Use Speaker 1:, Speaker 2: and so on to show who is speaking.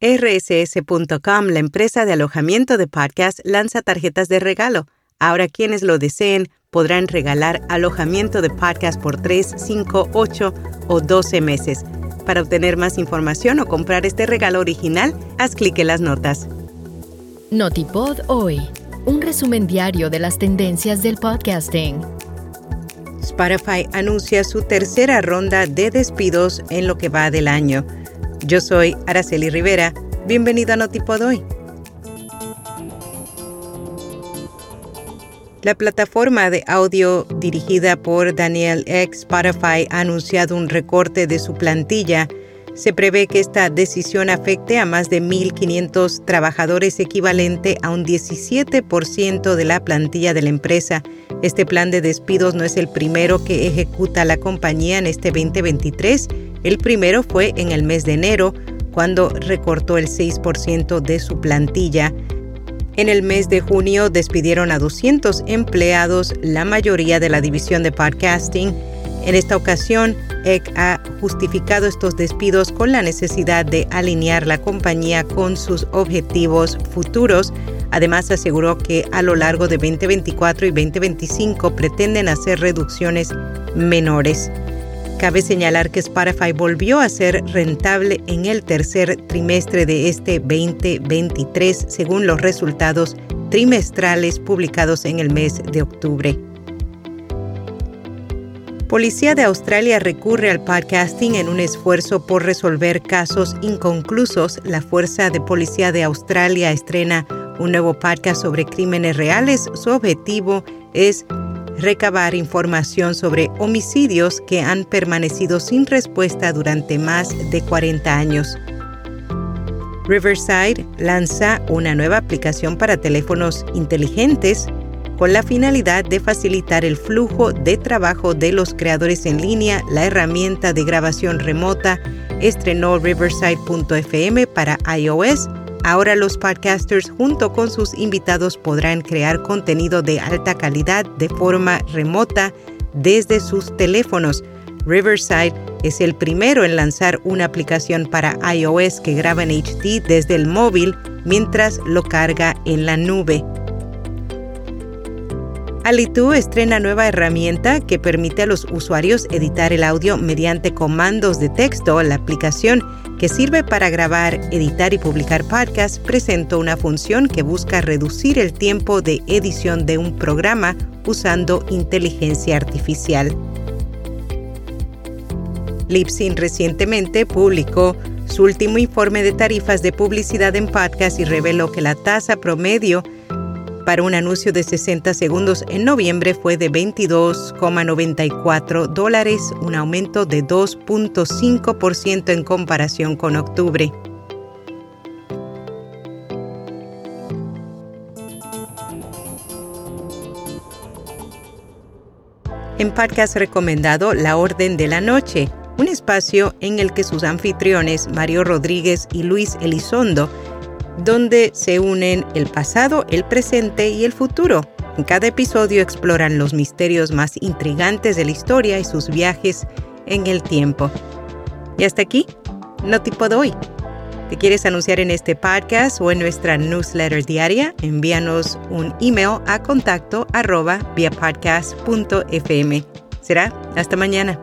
Speaker 1: RSS.com, la empresa de alojamiento de podcast, lanza tarjetas de regalo. Ahora quienes lo deseen podrán regalar alojamiento de podcast por 3, 5, 8 o 12 meses. Para obtener más información o comprar este regalo original, haz clic en las notas.
Speaker 2: Notipod hoy, un resumen diario de las tendencias del podcasting.
Speaker 1: Spotify anuncia su tercera ronda de despidos en lo que va del año. Yo soy Araceli Rivera. Bienvenido a Notipod hoy. La plataforma de audio dirigida por Daniel X Spotify ha anunciado un recorte de su plantilla. Se prevé que esta decisión afecte a más de 1.500 trabajadores, equivalente a un 17% de la plantilla de la empresa. Este plan de despidos no es el primero que ejecuta la compañía en este 2023. El primero fue en el mes de enero, cuando recortó el 6% de su plantilla. En el mes de junio despidieron a 200 empleados, la mayoría de la división de podcasting. En esta ocasión, EC ha justificado estos despidos con la necesidad de alinear la compañía con sus objetivos futuros. Además, aseguró que a lo largo de 2024 y 2025 pretenden hacer reducciones menores. Cabe señalar que Spotify volvió a ser rentable en el tercer trimestre de este 2023 según los resultados trimestrales publicados en el mes de octubre. Policía de Australia recurre al podcasting en un esfuerzo por resolver casos inconclusos. La Fuerza de Policía de Australia estrena un nuevo podcast sobre crímenes reales. Su objetivo es recabar información sobre homicidios que han permanecido sin respuesta durante más de 40 años. Riverside lanza una nueva aplicación para teléfonos inteligentes con la finalidad de facilitar el flujo de trabajo de los creadores en línea. La herramienta de grabación remota estrenó riverside.fm para iOS Ahora los podcasters junto con sus invitados podrán crear contenido de alta calidad de forma remota desde sus teléfonos. Riverside es el primero en lanzar una aplicación para iOS que graba en HD desde el móvil mientras lo carga en la nube. Alitu estrena nueva herramienta que permite a los usuarios editar el audio mediante comandos de texto. La aplicación que sirve para grabar, editar y publicar podcasts presentó una función que busca reducir el tiempo de edición de un programa usando inteligencia artificial. Libsyn recientemente publicó su último informe de tarifas de publicidad en podcast y reveló que la tasa promedio para un anuncio de 60 segundos en noviembre fue de 22,94 dólares, un aumento de 2.5% en comparación con octubre. En podcast recomendado La Orden de la Noche, un espacio en el que sus anfitriones Mario Rodríguez y Luis Elizondo donde se unen el pasado, el presente y el futuro. En cada episodio exploran los misterios más intrigantes de la historia y sus viajes en el tiempo. Y hasta aquí, no tipo de hoy. ¿Te quieres anunciar en este podcast o en nuestra newsletter diaria? Envíanos un email a contacto arroba via. Será hasta mañana.